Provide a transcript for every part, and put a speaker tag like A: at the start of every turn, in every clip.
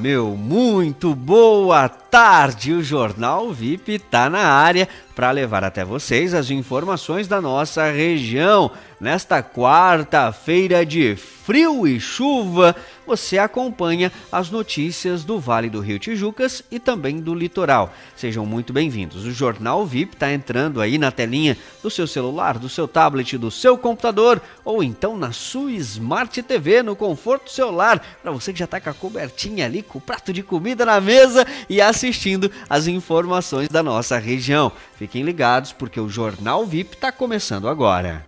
A: Meu, muito boa tarde! O Jornal VIP está na área para levar até vocês as informações da nossa região. Nesta quarta-feira de frio e chuva, você acompanha as notícias do Vale do Rio Tijucas e também do litoral. Sejam muito bem-vindos. O Jornal VIP está entrando aí na telinha do seu celular, do seu tablet, do seu computador ou então na sua Smart TV, no conforto do seu lar, para você que já está com a cobertinha ali, com o prato de comida na mesa e assistindo as informações da nossa região. Fiquem ligados porque o Jornal VIP está começando agora.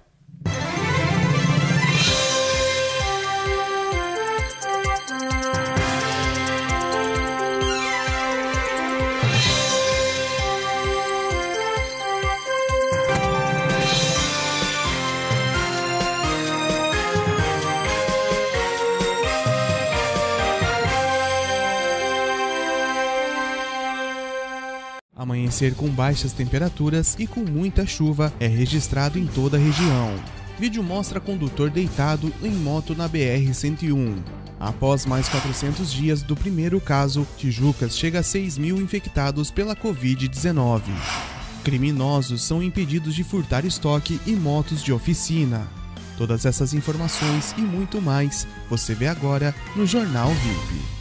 B: Amanhecer com baixas temperaturas e com muita chuva é registrado em toda a região. Vídeo mostra condutor deitado em moto na BR-101. Após mais 400 dias do primeiro caso, Tijucas chega a 6 mil infectados pela Covid-19. Criminosos são impedidos de furtar estoque e motos de oficina. Todas essas informações e muito mais você vê agora no Jornal VIP.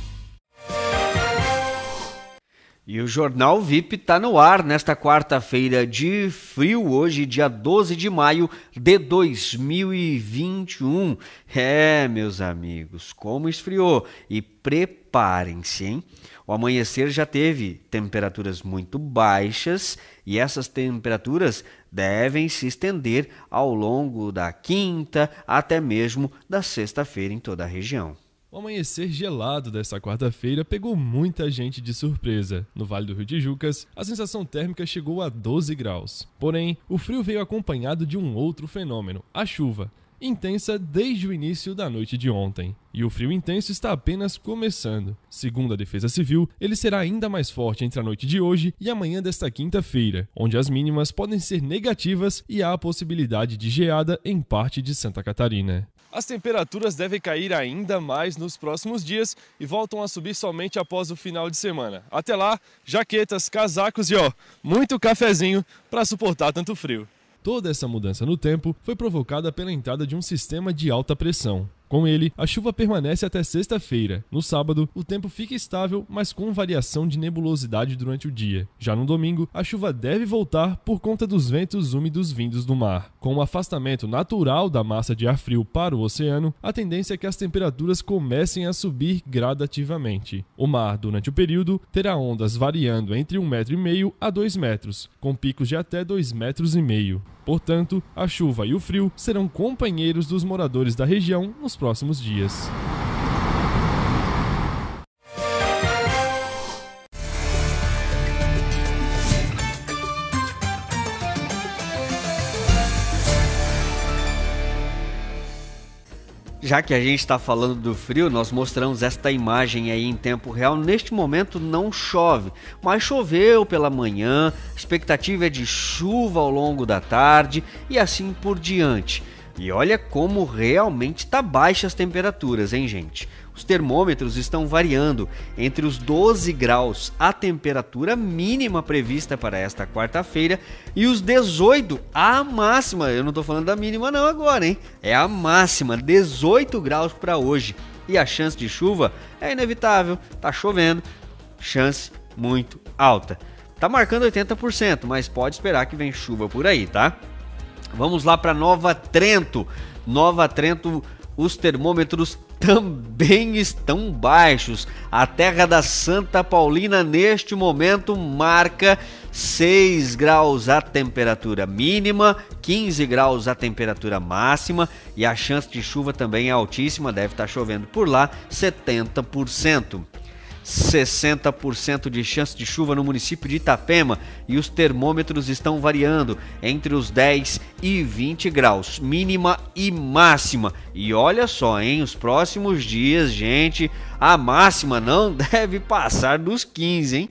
A: E o Jornal VIP está no ar nesta quarta-feira de frio, hoje, dia 12 de maio de 2021. É, meus amigos, como esfriou. E preparem-se, hein? O amanhecer já teve temperaturas muito baixas e essas temperaturas devem se estender ao longo da quinta até mesmo da sexta-feira em toda a região.
C: O amanhecer gelado desta quarta-feira pegou muita gente de surpresa. No Vale do Rio Tijucas, a sensação térmica chegou a 12 graus. Porém, o frio veio acompanhado de um outro fenômeno, a chuva, intensa desde o início da noite de ontem. E o frio intenso está apenas começando. Segundo a Defesa Civil, ele será ainda mais forte entre a noite de hoje e amanhã desta quinta-feira, onde as mínimas podem ser negativas e há a possibilidade de geada em parte de Santa Catarina. As temperaturas devem cair ainda mais nos próximos dias e voltam a subir somente após o final de semana. Até lá, jaquetas, casacos e ó, muito cafezinho para suportar tanto frio. Toda essa mudança no tempo foi provocada pela entrada de um sistema de alta pressão. Com ele, a chuva permanece até sexta-feira. No sábado, o tempo fica estável, mas com variação de nebulosidade durante o dia. Já no domingo, a chuva deve voltar por conta dos ventos úmidos vindos do mar. Com o afastamento natural da massa de ar frio para o oceano, a tendência é que as temperaturas comecem a subir gradativamente. O mar, durante o período, terá ondas variando entre 1,5 metro a 2 metros, com picos de até 2,5 metros. Portanto, a chuva e o frio serão companheiros dos moradores da região nos próximos dias.
A: Já que a gente está falando do frio, nós mostramos esta imagem aí em tempo real. Neste momento não chove, mas choveu pela manhã, expectativa é de chuva ao longo da tarde e assim por diante. E olha como realmente está baixas as temperaturas, hein, gente? Os termômetros estão variando entre os 12 graus, a temperatura mínima prevista para esta quarta-feira, e os 18, a máxima. Eu não estou falando da mínima não agora, hein? É a máxima, 18 graus para hoje. E a chance de chuva é inevitável, tá chovendo, chance muito alta. Tá marcando 80%, mas pode esperar que vem chuva por aí, tá? Vamos lá para Nova Trento. Nova Trento, os termômetros também estão baixos. A terra da Santa Paulina neste momento marca 6 graus a temperatura mínima, 15 graus a temperatura máxima e a chance de chuva também é altíssima, deve estar chovendo por lá 70%. 60% de chance de chuva no município de Itapema e os termômetros estão variando entre os 10 e 20 graus, mínima e máxima. E olha só, em os próximos dias, gente, a máxima não deve passar dos 15, hein?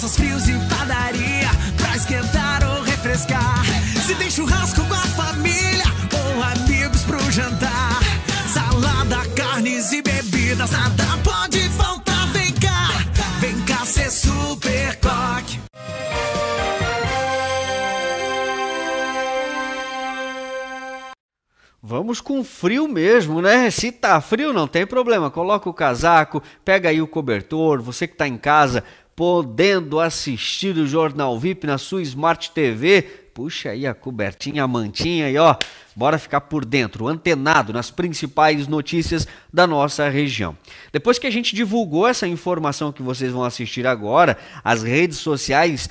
D: Massas frios e padaria pra esquentar ou refrescar. Se tem churrasco com a família ou amigos pro jantar, salada, carnes e bebidas, nada pode faltar. Vem cá, vem cá ser super coque.
A: Vamos com frio mesmo, né? Se tá frio, não tem problema. Coloca o casaco, pega aí o cobertor. Você que está em casa, podendo assistir o Jornal VIP na sua Smart TV, puxa aí a cobertinha, a mantinha e ó, bora ficar por dentro, antenado nas principais notícias da nossa região. Depois que a gente divulgou essa informação que vocês vão assistir agora, as redes sociais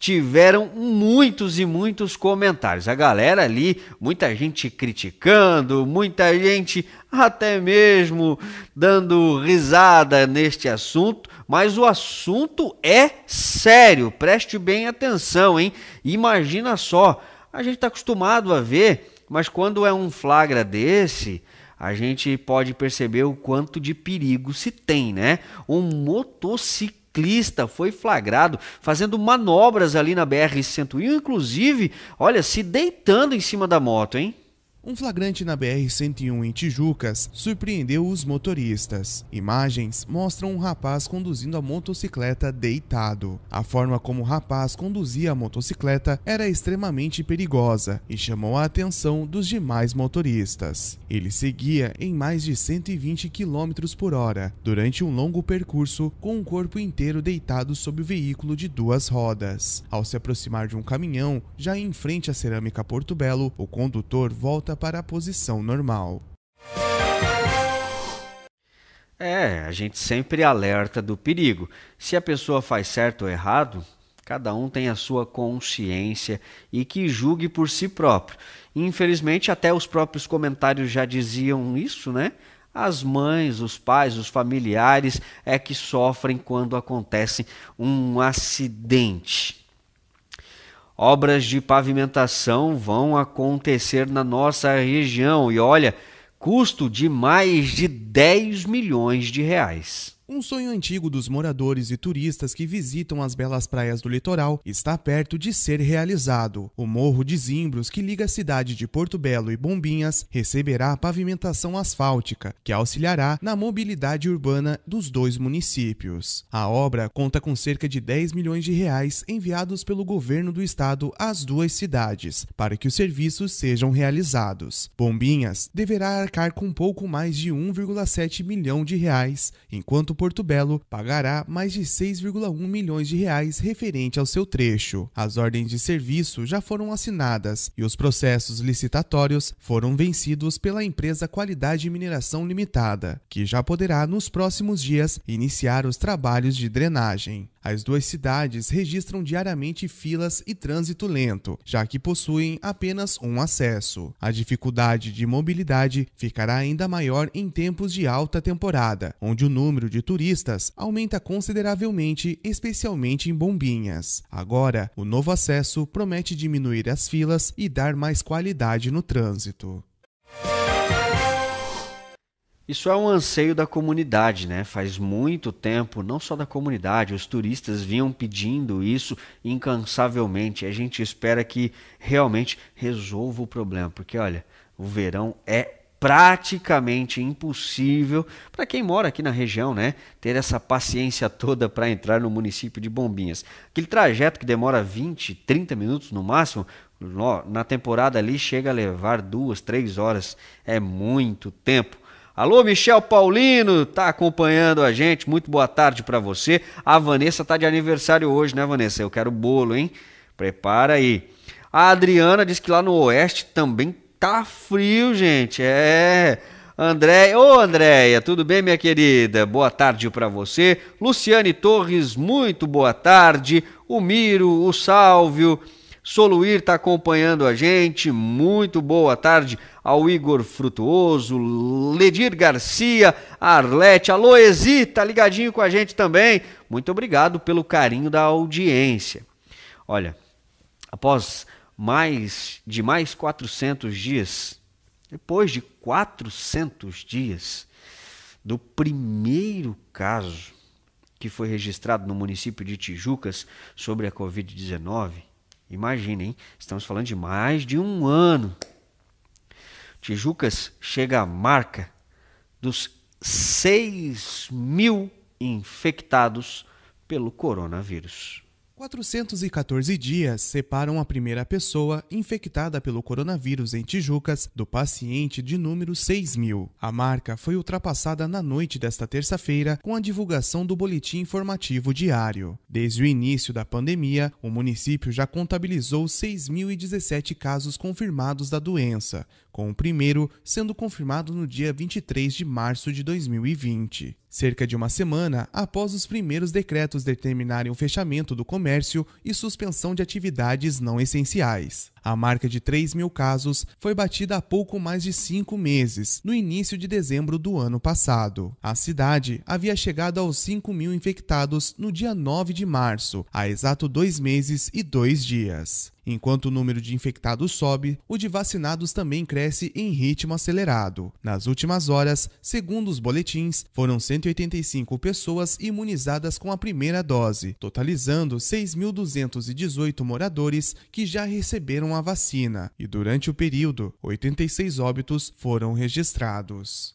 A: tiveram muitos e muitos comentários. A galera ali, muita gente criticando, muita gente até mesmo dando risada neste assunto, mas o assunto é sério. Preste bem atenção, hein? Imagina só, a gente está acostumado a ver, mas quando é um flagra desse, a gente pode perceber o quanto de perigo se tem, né? Um motociclista ciclista foi flagrado fazendo manobras ali na BR-101, inclusive, olha, se deitando em cima da moto, hein?
B: Um flagrante na BR-101 em Tijucas surpreendeu os motoristas. Imagens mostram um rapaz conduzindo a motocicleta deitado. A forma como o rapaz conduzia a motocicleta era extremamente perigosa e chamou a atenção dos demais motoristas. Ele seguia em mais de 120 km por hora durante um longo percurso com o corpo inteiro deitado sob o veículo de duas rodas. Ao se aproximar de um caminhão, já em frente à cerâmica Porto Belo, o condutor volta volta para a posição normal.
A: É, a gente sempre alerta do perigo. Se a pessoa faz certo ou errado, cada um tem a sua consciência e que julgue por si próprio. Infelizmente, até os próprios comentários já diziam isso, né? As mães, os pais, os familiares é que sofrem quando acontece um acidente. Obras de pavimentação vão acontecer na nossa região e olha, custo de mais de 10 milhões de reais.
B: Um sonho antigo dos moradores e turistas que visitam as belas praias do litoral está perto de ser realizado. O Morro de Zimbros, que liga a cidade de Porto Belo e Bombinhas, receberá pavimentação asfáltica, que auxiliará na mobilidade urbana dos dois municípios. A obra conta com cerca de 10 milhões de reais enviados pelo governo do estado às duas cidades, para que os serviços sejam realizados. Bombinhas deverá arcar com pouco mais de 1,7 milhão de reais, enquanto Porto Belo pagará mais de 6,1 milhões de reais referente ao seu trecho. As ordens de serviço já foram assinadas e os processos licitatórios foram vencidos pela empresa Qualidade Mineração Limitada, que já poderá nos próximos dias iniciar os trabalhos de drenagem. As duas cidades registram diariamente filas e trânsito lento, já que possuem apenas um acesso. A dificuldade de mobilidade ficará ainda maior em tempos de alta temporada, onde o número de turistas aumenta consideravelmente, especialmente em Bombinhas. Agora, o novo acesso promete diminuir as filas e dar mais qualidade no trânsito.
A: Isso é um anseio da comunidade, né? Faz muito tempo, não só da comunidade, os turistas vinham pedindo isso incansavelmente. A gente espera que realmente resolva o problema, porque olha, o verão é praticamente impossível para quem mora aqui na região, né? Ter essa paciência toda para entrar no município de Bombinhas. Aquele trajeto que demora 20, 30 minutos no máximo, na temporada ali chega a levar duas, três horas. É muito tempo. Alô, Michel Paulino, tá acompanhando a gente. Muito boa tarde para você. A Vanessa tá de aniversário hoje, né, Vanessa? Eu quero bolo, hein? Prepara aí. A Adriana diz que lá no oeste também tá frio, gente. É. André, ô Andréia, tudo bem, minha querida? Boa tarde para você. Luciane Torres, muito boa tarde. O Miro, o Sálvio, Soluir está acompanhando a gente. Muito boa tarde ao Igor Frutuoso, Ledir Garcia, Arlete, alô Ezi, tá ligadinho com a gente também. Muito obrigado pelo carinho da audiência. Olha, após mais de mais 400 dias, depois de 400 dias do primeiro caso que foi registrado no município de Tijucas sobre a Covid-19. Imaginem, estamos falando de mais de um ano. Tijucas chega à marca dos 6 mil infectados pelo coronavírus.
B: 414 dias separam a primeira pessoa infectada pelo coronavírus em Tijucas do paciente de número 6 mil. A marca foi ultrapassada na noite desta terça-feira com a divulgação do boletim informativo diário. Desde o início da pandemia, o município já contabilizou 6.017 casos confirmados da doença, com o primeiro sendo confirmado no dia 23 de março de 2020. Cerca de uma semana após os primeiros decretos determinarem o fechamento do comércio e suspensão de atividades não essenciais. A marca de 3 mil casos foi batida há pouco mais de cinco meses, no início de dezembro do ano passado. A cidade havia chegado aos 5 mil infectados no dia 9 de março, há exato dois meses e dois dias. Enquanto o número de infectados sobe, o de vacinados também cresce em ritmo acelerado. Nas últimas horas, segundo os boletins, foram 185 pessoas imunizadas com a primeira dose, totalizando 6.218 moradores que já receberam a vacina, e durante o período, 86 óbitos foram registrados.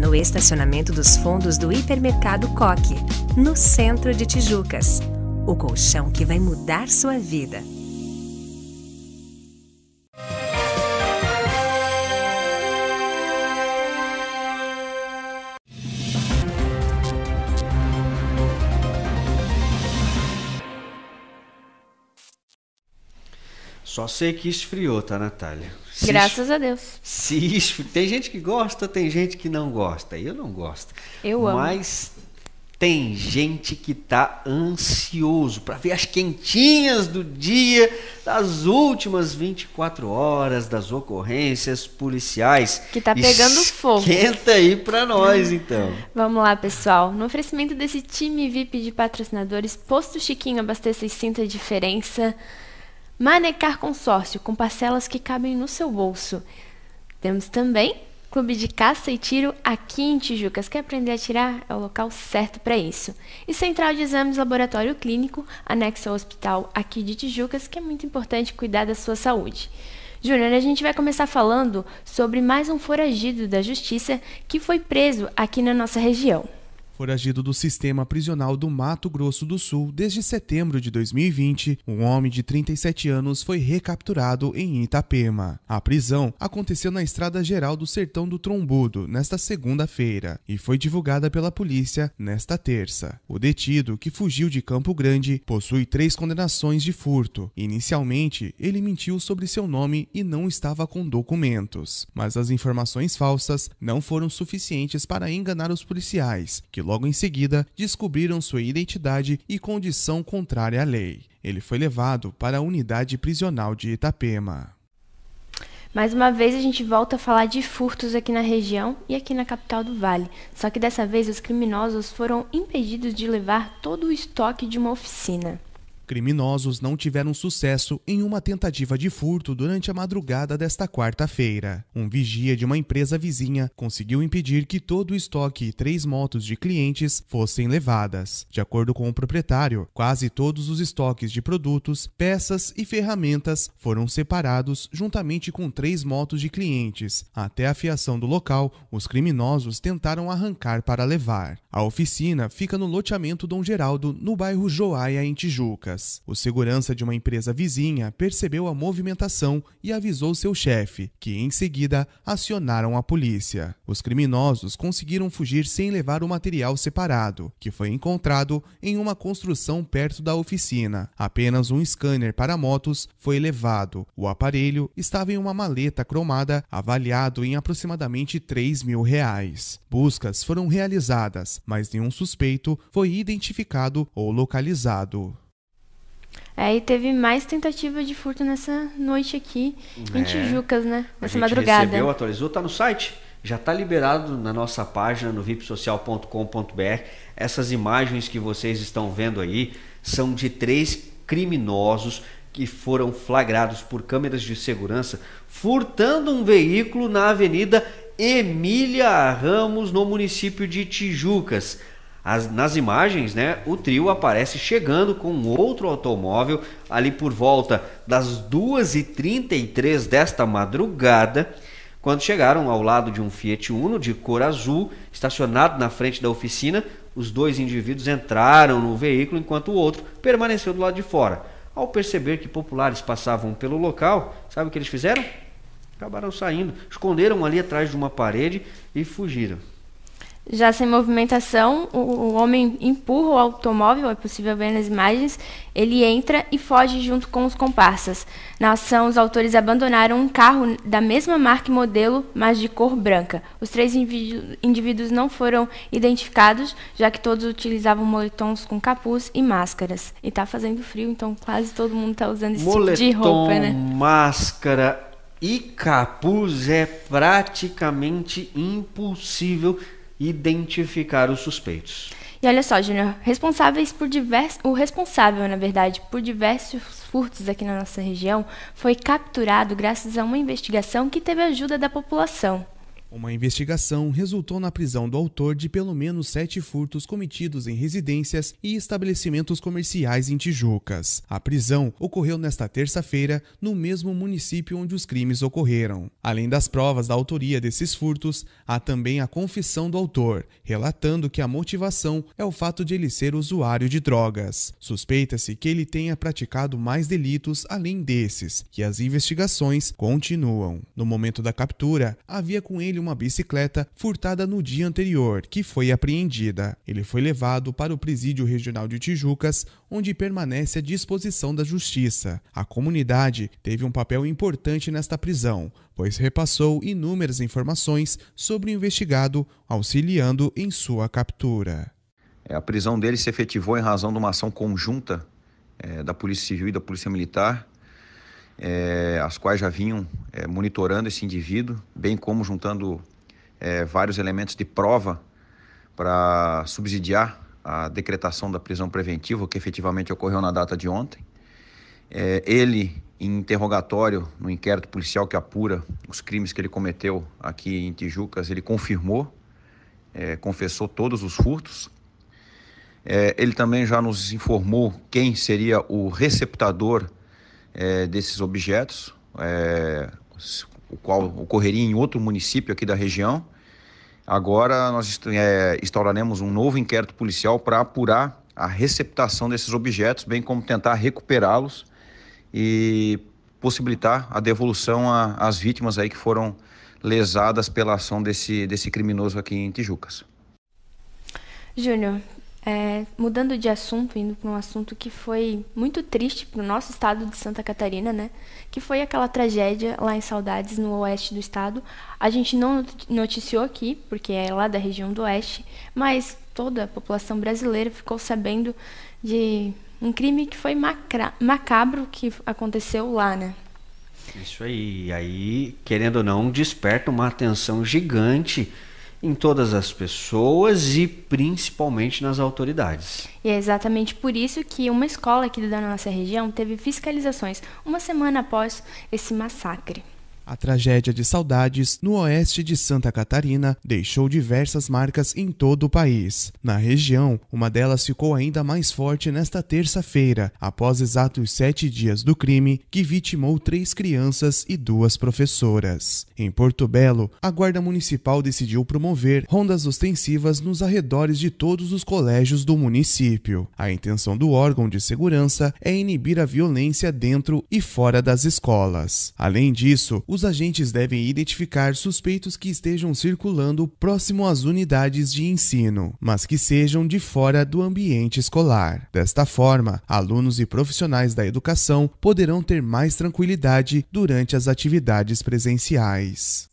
E: No estacionamento dos fundos do Hipermercado Coque, no centro de Tijucas. O colchão que vai mudar sua vida.
A: Só sei que esfriou, tá, Natália? Se
F: Graças
A: es-
F: a Deus.
A: Se esfri... Tem gente que gosta, tem gente que não gosta. Eu não gosto.
F: Eu amo.
A: Mas tem gente que tá ansioso para ver as quentinhas do dia, das últimas 24 horas, das ocorrências policiais.
F: Que tá pegando fogo.
A: Esquenta aí para nós, então.
F: Vamos lá, pessoal. No oferecimento desse time VIP de patrocinadores, Posto Chiquinho abasteça e sinta a diferença. Manecar Consórcio, com parcelas que cabem no seu bolso. Temos também Clube de Caça e Tiro aqui em Tijucas. Quer aprender a tirar? É o local certo para isso. E Central de Exames Laboratório Clínico, anexo ao hospital aqui de Tijucas, que é muito importante cuidar da sua saúde. Júnior, a gente vai começar falando sobre mais um foragido da justiça que foi preso aqui na nossa região.
B: Foragido do sistema prisional do Mato Grosso do Sul desde setembro de 2020, um homem de 37 anos foi recapturado em Itapema. A prisão aconteceu na Estrada Geral do Sertão do Trombudo nesta segunda-feira e foi divulgada pela polícia nesta terça. O detido, que fugiu de Campo Grande, possui três condenações de furto. Inicialmente, ele mentiu sobre seu nome e não estava com documentos, mas as informações falsas não foram suficientes para enganar os policiais, que logo em seguida descobriram sua identidade e condição contrária à lei. Ele foi levado para a unidade prisional de Itapema.
F: Mais uma vez a gente volta a falar de furtos aqui na região e aqui na capital do Vale. Só que dessa vez os criminosos foram impedidos de levar todo o estoque de uma oficina.
B: Criminosos não tiveram sucesso em uma tentativa de furto durante a madrugada desta quarta-feira. Um vigia de uma empresa vizinha conseguiu impedir que todo o estoque e três motos de clientes fossem levadas. De acordo com o proprietário, quase todos os estoques de produtos, peças e ferramentas foram separados juntamente com três motos de clientes. Até a fiação do local, os criminosos tentaram arrancar para levar. A oficina fica no loteamento Dom Geraldo, no bairro Joaia, em Tijucas. Drogas. O segurança de uma empresa vizinha percebeu a movimentação e avisou seu chefe, que em seguida acionaram a polícia. Os criminosos conseguiram fugir sem levar o material separado, que foi encontrado em uma construção perto da oficina. Apenas um scanner para motos foi levado. O aparelho estava em uma maleta cromada avaliado em aproximadamente 3 mil reais. Buscas foram realizadas, mas nenhum suspeito foi identificado ou localizado.
F: Aí é, teve mais tentativa de furto nessa noite aqui é. em Tijucas, né? Nessa
A: a
F: gente madrugada.
A: recebeu, atualizou, tá no site. Já está liberado na nossa página no vipsocial.com.br. Essas imagens que vocês estão vendo aí são de três criminosos que foram flagrados por câmeras de segurança furtando um veículo na Avenida Emília Ramos, no município de Tijucas. As, nas imagens, né, o trio aparece chegando com outro automóvel ali por volta das 2h33 desta madrugada, quando chegaram ao lado de um Fiat Uno de cor azul, estacionado na frente da oficina. Os dois indivíduos entraram no veículo enquanto o outro permaneceu do lado de fora. Ao perceber que populares passavam pelo local, sabe o que eles fizeram? Acabaram saindo, esconderam ali atrás de uma parede e fugiram.
F: Já sem movimentação, o, o, homem empurra o automóvel, é possível ver nas imagens, ele entra e foge junto com os comparsas. Na ação, os autores abandonaram um carro da mesma marca e modelo, mas de cor branca. Os três indivíduos não foram identificados, já que todos utilizavam moletons com capuz e máscaras. E está fazendo frio, então quase todo mundo está usando esse
A: Moletom,
F: tipo de roupa, né?
A: máscara e capuz é praticamente impossível identificar os suspeitos.
F: E olha só, Júnior, responsáveis por diversos, o responsável, na verdade, por diversos furtos aqui na nossa região foi capturado graças a uma investigação que teve ajuda da população.
B: Uma investigação resultou na prisão do autor de pelo menos sete furtos cometidos em residências e estabelecimentos comerciais em Tijucas. A prisão ocorreu nesta terça-feira no mesmo município onde os crimes ocorreram. Além das provas da autoria desses furtos, há também a confissão do autor, relatando que a motivação é o fato de ele ser usuário de drogas. Suspeita-se que ele tenha praticado mais delitos além desses, e as investigações continuam. No momento da captura, havia com ele uma bicicleta furtada no dia anterior, que foi apreendida. Ele foi levado para o Presídio Regional de Tijucas, onde permanece à disposição da Justiça. A comunidade teve um papel importante nesta prisão, pois repassou inúmeras informações sobre o investigado, auxiliando em sua captura.
G: É, a prisão dele se efetivou em razão de uma ação conjunta é, da Polícia Civil e da Polícia Militar é, as quais já vinham é, monitorando esse indivíduo, bem como juntando é, vários elementos de prova para subsidiar a decretação da prisão preventiva, que efetivamente ocorreu na data de ontem. Ele, em interrogatório no inquérito policial que apura os crimes que ele cometeu aqui em Tijucas, ele confirmou, confessou todos os furtos. É, ele também já nos informou quem seria o receptador é, desses objetos, é, o qual ocorreria em outro município aqui da região. Agora nós é, instauraremos um novo inquérito policial para apurar a receptação desses objetos, bem como tentar recuperá-los e possibilitar a devolução às vítimas aí que foram lesadas pela ação desse, desse criminoso aqui em Tijucas.
F: Júnior, é, mudando de assunto, indo para um assunto que foi muito triste para o nosso estado de Santa Catarina, né? Que foi aquela tragédia lá em Saudades, no oeste do estado. A gente não noticiou aqui, porque é lá da região do oeste, mas toda a população brasileira ficou sabendo de um crime que foi macabro que aconteceu lá, né?
A: Isso aí. Aí, querendo ou não, desperta uma atenção gigante em todas as pessoas e principalmente nas autoridades.
F: E é exatamente por isso que uma escola aqui da nossa região teve fiscalizações uma semana após esse massacre.
B: A tragédia de Saudades, no oeste de Santa Catarina, deixou diversas marcas em todo o país. Na região, uma delas ficou ainda mais forte nesta terça-feira, após exatos sete dias do crime que vitimou três crianças e duas professoras. Em Porto Belo, a Guarda Municipal decidiu promover rondas ostensivas nos arredores de todos os colégios do município. A intenção do órgão de segurança é inibir a violência dentro e fora das escolas. Além disso, os agentes devem identificar suspeitos que estejam circulando próximo às unidades de ensino, mas que sejam de fora do ambiente escolar. Desta forma, alunos e profissionais da educação poderão ter mais tranquilidade durante as atividades presenciais.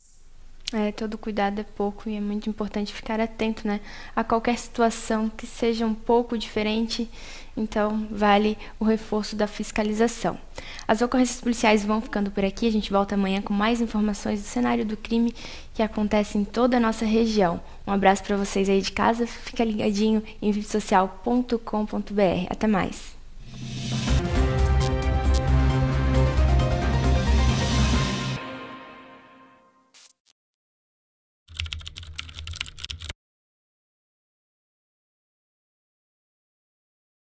F: É, todo cuidado é pouco e é muito importante ficar atento, né, a qualquer situação que seja um pouco diferente. Então, vale o reforço da fiscalização. As ocorrências policiais vão ficando por aqui. A gente volta amanhã com mais informações do cenário do crime que acontece em toda a nossa região. Um abraço para vocês aí de casa. Fica ligadinho em vipsocial.com.br. Até mais.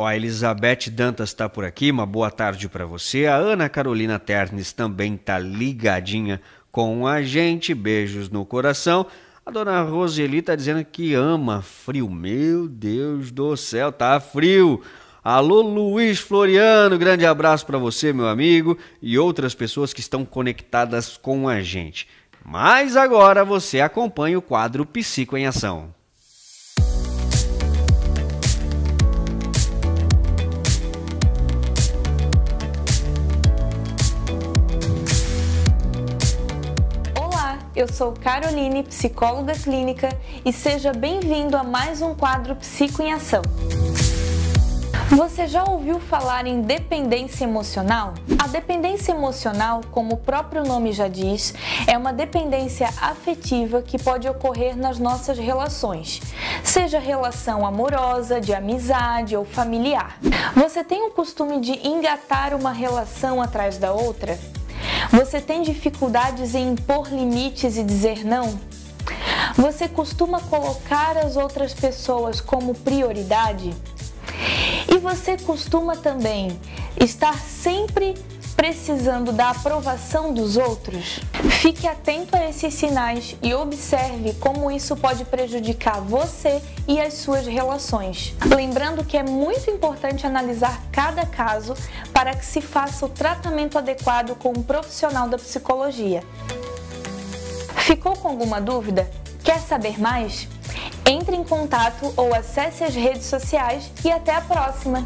A: Ó, a Elizabeth Dantas está por aqui, uma boa tarde para você. A Ana Carolina Ternes também tá ligadinha com a gente, beijos no coração. A dona Roseli está dizendo que ama frio. Meu Deus do céu, tá frio. Alô Luiz Floriano, grande abraço para você, meu amigo, e outras pessoas que estão conectadas com a gente. Mas agora você acompanha o quadro Psico em Ação.
H: Eu sou Caroline, psicóloga clínica, e seja bem-vindo a mais um quadro Psico em Ação. Você já ouviu falar em dependência emocional? A dependência emocional, como o próprio nome já diz, é uma dependência afetiva que pode ocorrer nas nossas relações, seja relação amorosa, de amizade ou familiar. Você tem o costume de engatar uma relação atrás da outra? Você tem dificuldades em impor limites e dizer não? Você costuma colocar as outras pessoas como prioridade? E você costuma também estar sempre precisando da aprovação dos outros? Fique atento a esses sinais e observe como isso pode prejudicar você e as suas relações. Lembrando que é muito importante analisar cada caso para que se faça o tratamento adequado com um profissional da psicologia. Ficou com alguma dúvida? Quer saber mais? Entre em contato ou acesse as redes sociais e até a próxima!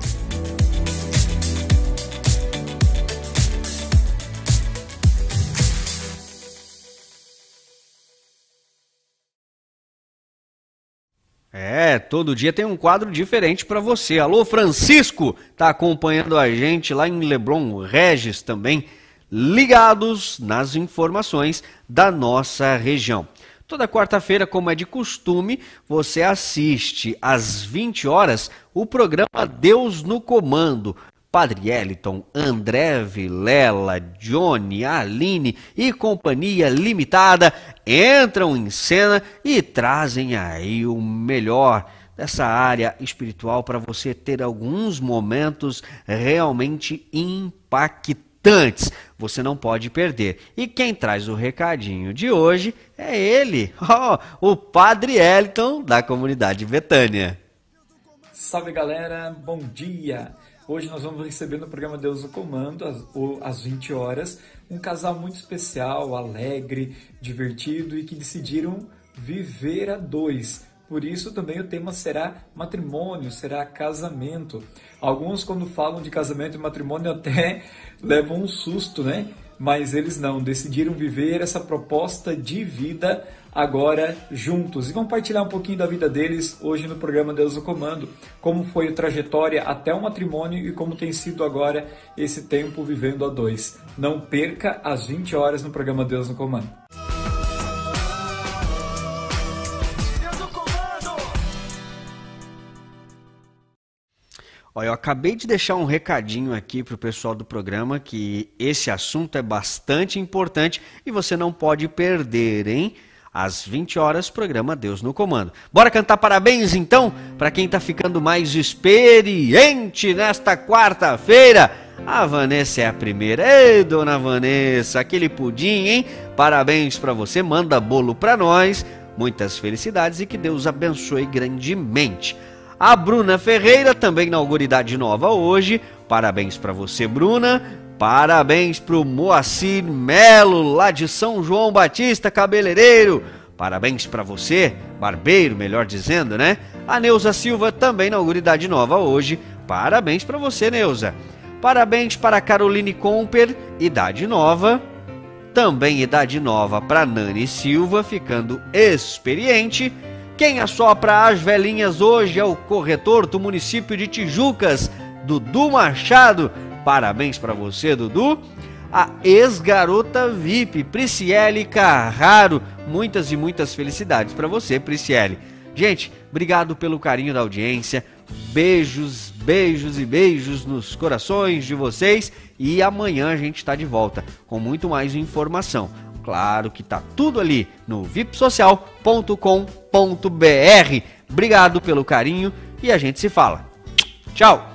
A: É, todo dia tem um quadro diferente para você. Alô, Francisco, tá acompanhando a gente lá em Leblon, Regis também, ligados nas informações da nossa região. Toda quarta-feira, como é de costume, você assiste às 20 horas o programa Deus no Comando, Padre Eliton, André Vilela, Johnny, Aline e Companhia Limitada entram em cena e trazem aí o melhor dessa área espiritual para você ter alguns momentos realmente impactantes. Você não pode perder. E quem traz o recadinho de hoje é ele, oh, o Padre Eliton da comunidade Betânia.
I: Salve galera, bom dia! Hoje nós vamos receber no programa Deus no Comando, às, às 20 horas, um casal muito especial, alegre, divertido e que decidiram viver a dois, Por isso também o tema será matrimônio, será casamento. Alguns quando falam de casamento e matrimônio até levam um susto, né? Mas eles não, decidiram viver essa proposta de vida agora juntos e compartilhar um pouquinho da vida deles hoje no programa Deus no Comando, como foi a trajetória até o matrimônio e como tem sido agora esse tempo vivendo a dois. Não perca às 20 horas no programa Deus no Comando.
A: Olha, eu acabei de deixar um recadinho aqui para o pessoal do programa que esse assunto é bastante importante e você não pode perder, hein? Às 20 horas, programa Deus no Comando. Bora cantar parabéns então para quem está ficando mais experiente nesta quarta-feira. A Vanessa é a primeira. Ei, dona Vanessa, aquele pudim, hein? Parabéns para você. Manda bolo para nós. Muitas felicidades e que Deus abençoe grandemente. A Bruna Ferreira também inaugura idade nova hoje. Parabéns para você, Bruna. Parabéns para o Moacir Melo, lá de São João Batista, cabeleireiro. Parabéns para você, barbeiro, melhor dizendo, né? A Neuza Silva também inaugura idade nova hoje. Parabéns para você, Neuza. Parabéns para Caroline Comper, idade nova. Também idade nova para Nani Silva, ficando experiente. Quem assopra as velhinhas hoje é o corretor do município de Tijucas, Dudu Machado. Parabéns para você, Dudu. A ex-garota VIP, Prisciele Carraro. Muitas e muitas felicidades para você, Prisciele. Gente, obrigado pelo carinho da audiência. Beijos, beijos e beijos nos corações de vocês. E amanhã a gente está de volta com muito mais informação. Claro que tá tudo ali no vipsocial.com.br. Obrigado pelo carinho e a gente se fala. Tchau!